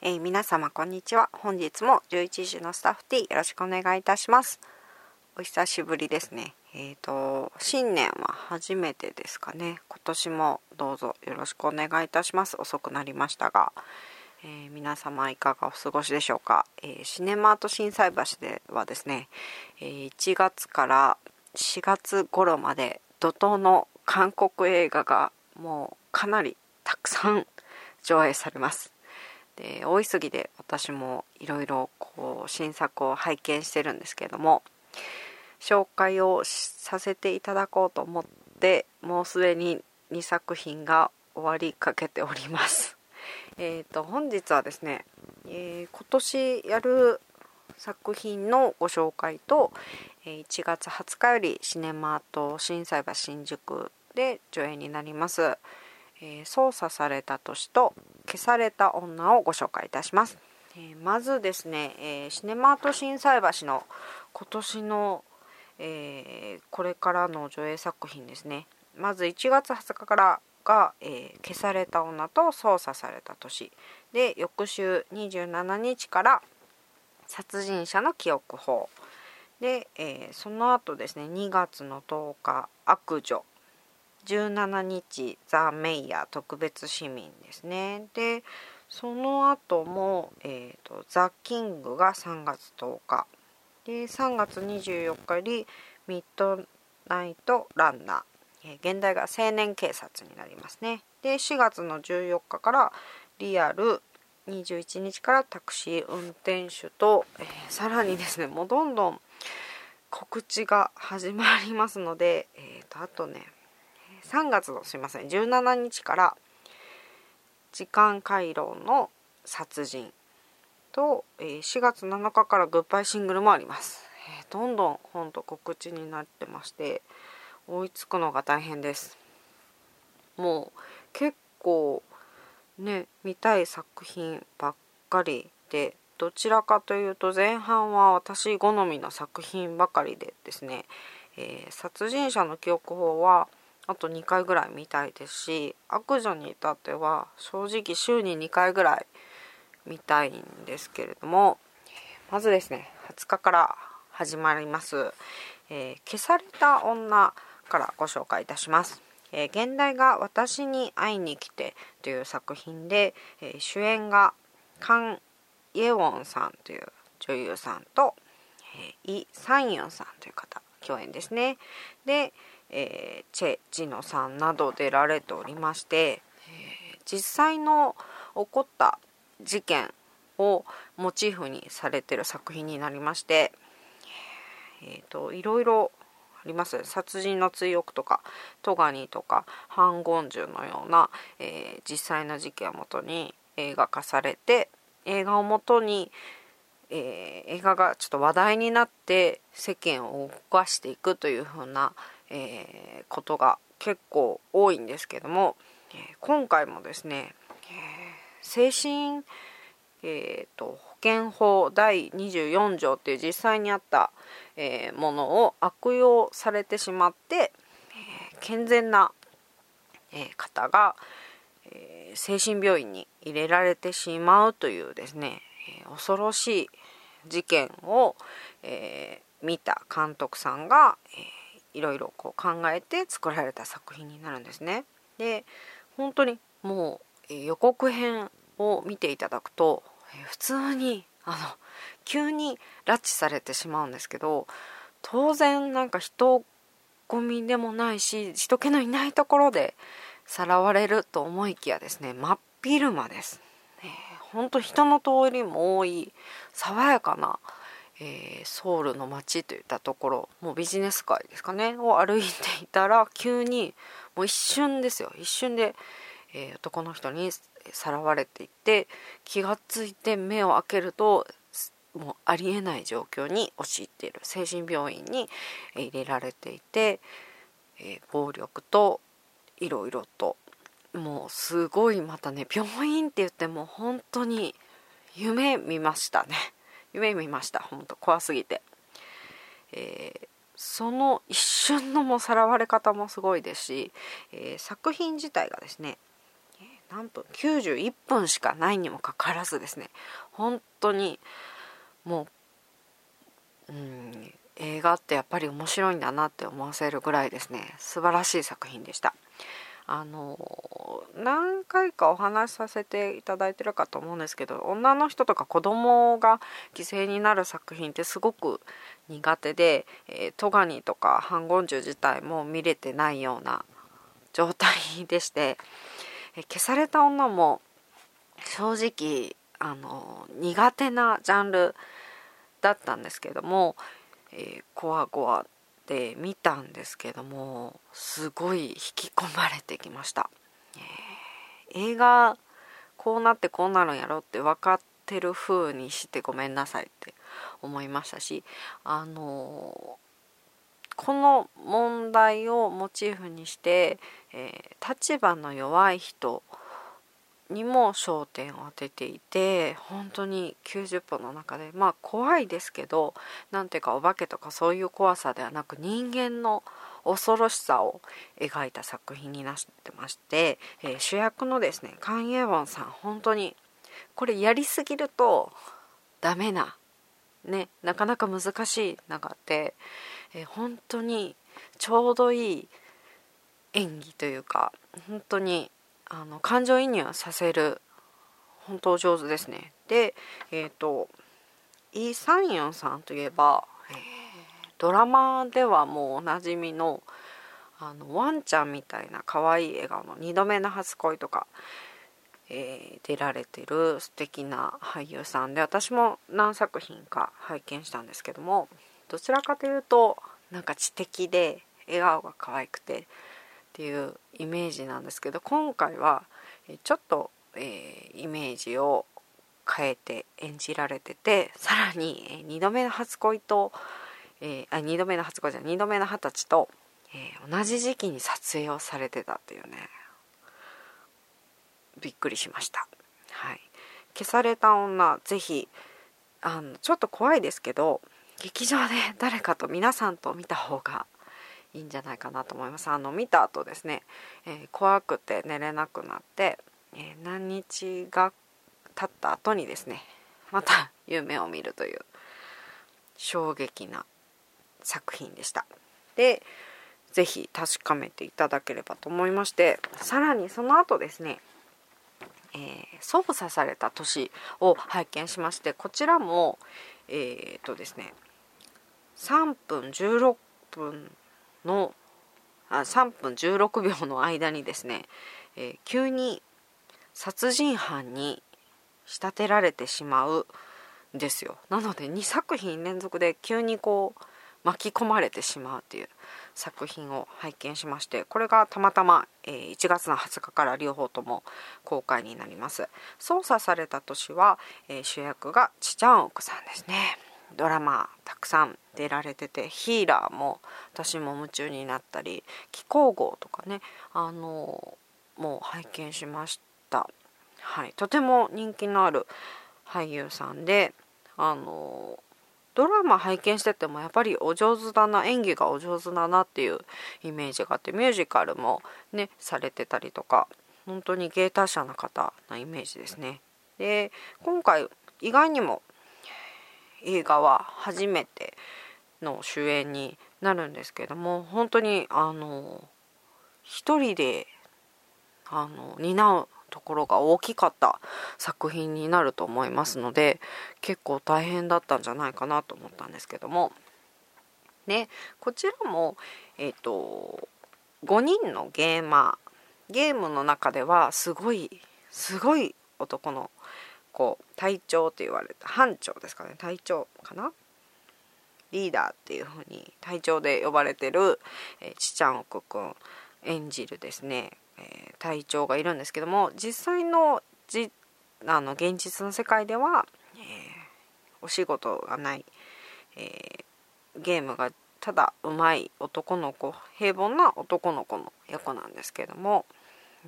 えー、皆様こんにちは。本日も11時のスタッフ T よろしくお願いいたします。お久しぶりですね。えっ、ー、と新年は初めてですかね。今年もどうぞよろしくお願いいたします。遅くなりましたが、えー、皆様いかがお過ごしでしょうか、えシネマート心斎橋ではですね、え1月から4月頃まで怒涛の韓国映画がもうかなりたくさん上映されます。で大急ぎで私もいろいろこう新作を拝見してるんですけれども紹介をさせていただこうと思ってもうすでに2作品が終わりかけております。えーと本日はですね、えー、今年やる作品のご紹介と1月20日よりシネマート心斎橋新宿で上映になります、えー、操作された年と消された女をご紹介いたします。えー、まずですね、えー、シネマート心斎橋の今年の、え、これからの上映作品ですね。まず1月20日からが、え消された女と操作された年で翌週27日から殺人者の記憶法で、えその後ですね2月の10日悪女17日ザ・メイヤー特別市民ですね。でその後も、えーと、ザ・キングが3月10日で3月24日よりミッドナイト・ランナー、えー、現代が青年警察になりますね。で4月の14日からリアル21日からタクシー運転手と、えー、さらにですねもうどんどん告知が始まりますので、えーとあとね3月のすいません17日から時間回廊の殺人と、え、4月7日からグッバイシングルもあります、えー、どんどん本と告知になってまして追いつくのが大変です。もう結構ね見たい作品ばっかりでどちらかというと前半は私好みの作品ばかりでですね、えー、殺人者の記憶法はあと2回ぐらい見たいですし悪女に至っては正直週に2回ぐらい見たいんですけれどもまずですね20日から始まります「えー、消された女」からご紹介いたします。えー、現代が「私に会いに来て」という作品で、えー、主演がカン・イエウォンさんという女優さんと、えー、イ・サンヨンさんという方共演ですね。で、えー、チェ・ジノさんなど出られておりまして、実際の起こった事件をモチーフにされてる作品になりまして、えーと、いろいろあります。殺人の追憶とかトガニとかハン・ゴンジュのような、えー、実際の事件をもとに映画化されて映画をもとに、えー、映画がちょっと話題になって世間を動かしていくというふうな、えー、ことが結構多いんですけども、えー、今回もですね、えー、精神、えーと、保険法第24条っていう実際にあった、えものを悪用されてしまって、え健全な、え方が、え精神病院に入れられてしまうというですね、え恐ろしい事件を、え見た監督さんが、えいろいろこう考えて作られた作品になるんですね。で本当にもう予告編を見ていただくと普通にあの急に拉致されてしまうんですけど当然なんか人混みでもないし人気のいないところでさらわれると思いきやですね真っ昼間です。本当人の通りも多い爽やかなえー、ソウルの街といったところもうビジネス街ですかねを歩いていたら急にもう一瞬ですよ。一瞬で、えー、男の人にさらわれていって気が付いて目を開けるともうありえない状況に陥っている。精神病院に入れられていて、えー、暴力といろいろと。もうすごいまたね病院って言っても本当に夢見ましたね。夢見ました本当怖すぎて、えー、その一瞬のもさらわれ方もすごいですし、えー、作品自体がですね何分91分しかないにもかかわらずですね本当にもう、うん、映画ってやっぱり面白いんだなって思わせるぐらいですね素晴らしい作品でした。あの何回かお話しさせていただいてるかと思うんですけど女の人とか子供が犠牲になる作品ってすごく苦手で、え、トガニとかハンゴンジュ自体も見れてないような状態でして、え、消された女も正直あの苦手なジャンルだったんですけども、えー、コアコアで見たんですけどもすごい引き込まれてきました、えー、映画こうなってこうなるんやろって分かってる風にしてごめんなさいって思いましたしあのこの問題をモチーフにして、えー、立場の弱い人にも焦点を当てていて本当に90分の中でまあ怖いですけど何ていうかお化けとかそういう怖さではなく人間の恐ろしさを描いた作品になってまして、えー、主役のですねカン・イェウォンさん本当にこれやりすぎるとダメなねなかなか難しい中で、えー、本当にちょうどいい演技というか本当にあの感情移入させる本当上手ですね。でえっ、ー、とイ・サンヨンさんといえば、えー、ドラマではもうおなじみのあのワンちゃんみたいな可愛い笑顔の「2度目の初恋」とか、えー、出られてる素敵な俳優さんで私も何作品か拝見したんですけどもどちらかというとなんか知的で笑顔が可愛くてっていうイメージなんですけど今回はちょっと、えー、イメージを変えて演じられててさらに、え2度目の初恋と、えー、あ2度目の初恋じゃ2度目の二十歳と、えー、同じ時期に撮影をされてたっていうねびっくりしました。はい、消された女ぜひあのちょっと怖いですけど劇場で誰かと皆さんと見た方がいいんじゃないかなと思います。あの見た後ですね、えー、怖くて寝れなくなって、えー、何日が経った後にですねまた夢を見るという衝撃な作品でした。で是非確かめていただければと思いましてさらにその後ですねえー、操作された年を拝見しましてこちらもえー、っとですね3分16分のあ3分16秒の間にですね、えー、急に殺人犯に仕立てられてしまうんですよ。なので2作品連続で急にこう巻き込まれてしまうっていう作品を拝見しましてこれがたまたま、えー、1月の20日から両方とも公開になります。操作された年は、えー、主役がチチャンオクさんですね。ドラマたくさん出られててヒーラーも私も夢中になったり気候号とかねあのもう拝見しました。はい。とても人気のある俳優さんであのドラマ拝見しててもやっぱりお上手だな演技がお上手だなっていうイメージがあってミュージカルもねされてたりとか本当に芸達者な方なイメージですね。で今回意外にも映画は初めての主演になるんですけども本当にあの一人であの担うところが大きかった作品になると思いますので結構大変だったんじゃないかなと思ったんですけども。ねこちらもえっ、ー、と5人のゲーマー。ゲームの中ではすごいすごい男のこう隊長と言われた班長ですかね。隊長かな？リーダーっていう風に隊長で呼ばれてる、えー、ちちゃんおくくん演じるですね、えー、隊長がいるんですけども実際のじあの現実の世界では、えー、お仕事がない、えー、ゲームがただうまい男の子平凡な男の子の役なんですけども。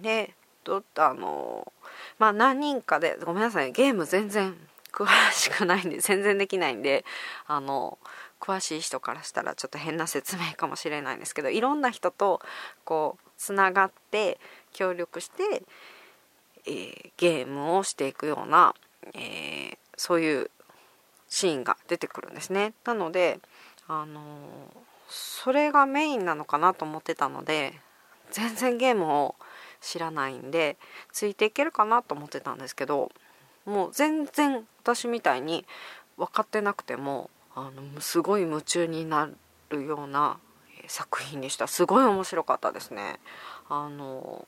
でとあのまあ何人かでごめんなさいゲーム全然詳しくないんで 全然できないんであの詳しい人からしたらちょっと変な説明かもしれないんですけどいろんな人とこうつながって協力して、えー、ゲームをしていくような、えー、そういうシーンが出てくるんですね。なので、あのそれがメインなのかなと思ってたので全然ゲームを知らないんでついていけるかなと思ってたんですけどもう全然私みたいに分かってなくてもあのすごい夢中になるような作品でした。すごい面白かったですね。あの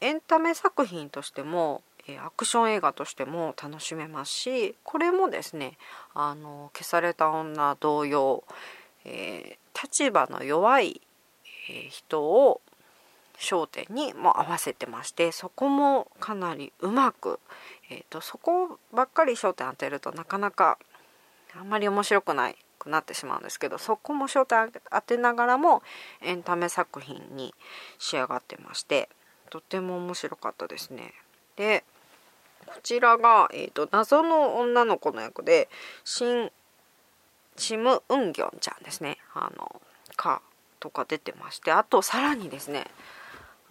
エンタメ作品としてもアクション映画としても楽しめますしこれもですねあの消された女同様、えー、立場の弱い人を焦点にも合わせてましてそこもかなりうまく、えーと、そこばっかり焦点当てるとなかなかあんまり面白くないくなってしまうんですけどそこも焦点当てながらもエンタメ作品に仕上がってましてとても面白かったですね。でこちらが、えーと、謎の女の子の役でシン・シム・ウンギョンちゃんですねあのかとか出てましてあとさらにですね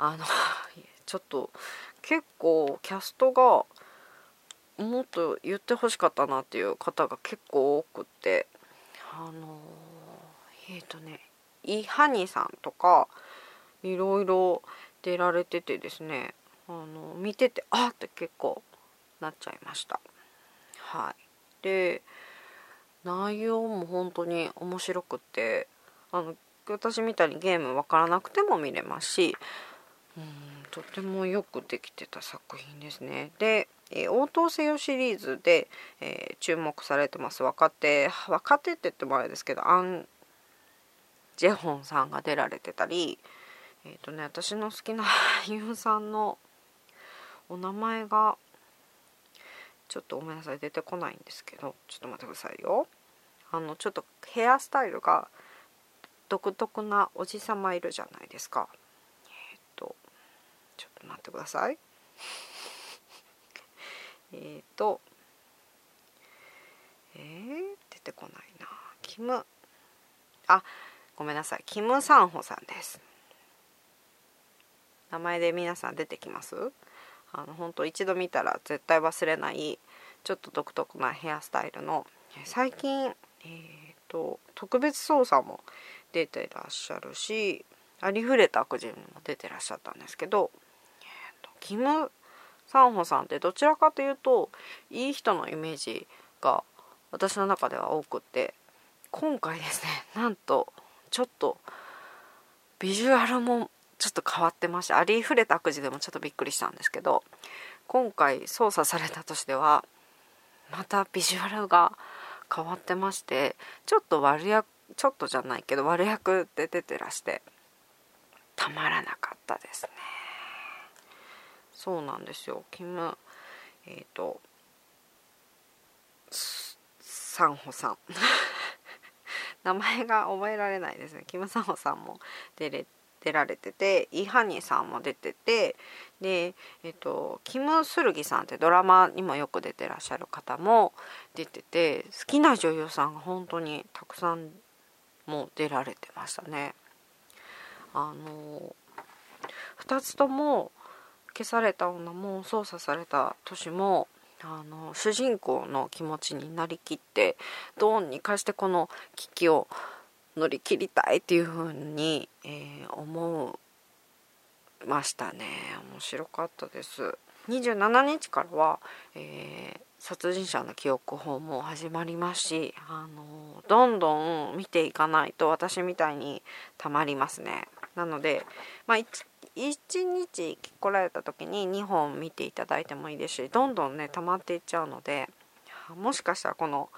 あの ちょっと結構キャストがもっと言ってほしかったなっていう方が結構多くてあのえっ、ー、とねイ・ハニさんとかいろいろ出られててですねあの見ててあって結構なっちゃいました。はい。で内容も本当に面白くてあの私みたいにゲーム分からなくても見れますしうんとてもよくできてた作品ですね。でえー、応答せよシリーズで、えー、注目されてます。若手若手って言ってもあれですけどアン・ジェホンさんが出られてたりえっ、ー、とね私の好きな俳優さんのお名前がちょっとごめんなさい出てこないんですけどちょっと待ってくださいよ。あのちょっとヘアスタイルが独特なおじさまいるじゃないですか、と待ってください。えっ、とえー、出てこないな。キム。あごめんなさい。キム・サンホさんです。名前で皆さん出てきます？あの本当一度見たら絶対忘れないちょっと独特なヘアスタイルの。最近、えーと、特別捜査も出てらっしゃるしありふれた悪人も出てらっしゃったんですけど、キムサンホさんってどちらかというといい人のイメージが私の中では多くって今回ですね なんとちょっとビジュアルもちょっと変わってましてありふれた悪事でもちょっとびっくりしたんですけど今回捜査されたとしてはまたビジュアルが変わってましてちょっと悪役ちょっとじゃないけど悪役で出てらしてたまらなかったですね。そうなんですよ。キムえっ、ー、とサンホさん。名前が覚えられないですね。キム・サンホさんも出れ出られててイ・ハニーさんも出ててで、えっと、キム・スルギさんってドラマにもよく出てらっしゃる方も出てて好きな女優さんが本当にたくさんもう出られてましたね。あの2つとも消された女も操作された年もあの主人公の気持ちになりきってどうにかしてこの危機を乗り切りたいっていう風に、えー、思いましたね。面白かったです。27日からは、えー、殺人者の記憶法も始まりますし、あのどんどん見ていかないと私みたいにたまりますね。なので、まあ、1日来られた時に2本見ていただいてもいいですしどんどんね溜まっていっちゃうのでもしかしたらこの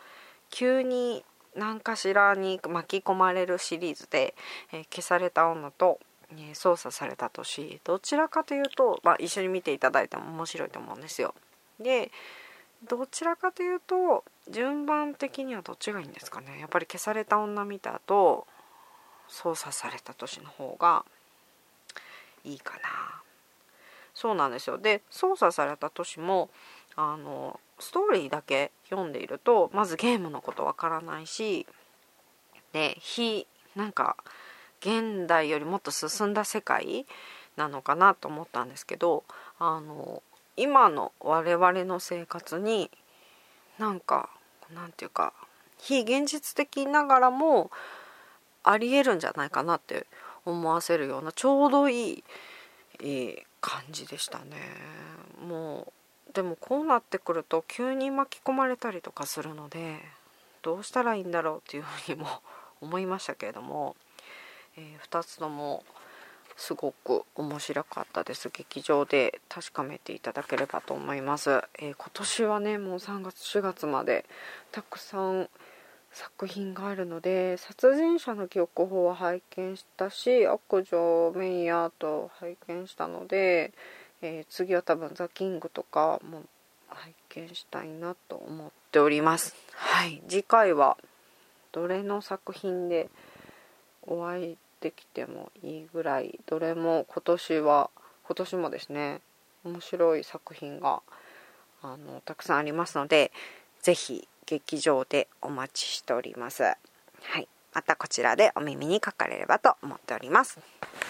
急に何かしらに巻き込まれるシリーズで「えー、消された女と」えー、操作された年どちらかというと、まあ、一緒に見ていただいても面白いと思うんですよ。でどちらかというと順番的にはどっちがいいんですかねやっぱり消された女見た後操作された年の方がいいかな。そうなんですよ。で操作された年もあのストーリーだけ読んでいるとまずゲームのことわからないしで非なんか現代よりもっと進んだ世界なのかなと思ったんですけどあの今の我々の生活になんかなんていうか非現実的ながらもありえるんじゃないかなって思わせるようなちょうどいい、えー、感じでしたね。もうでもこうなってくると急に巻き込まれたりとかするのでどうしたらいいんだろうっていうふうにも思いましたけれども、えー、2つともすごく面白かったです劇場で確かめていただければと思います、えー、今年はねもう3月4月までたくさん作品があるので殺人者の記憶法は拝見したし悪女メイヤーと拝見したので、えー、次は多分ザ・キングとかも拝見したいなと思っております。はい。次回はどれの作品でお会いできてもいいぐらいどれも今年は今年もですね面白い作品があのたくさんありますので是非劇場でお待ちしております。はい。またこちらでお耳にかかれればと思っております。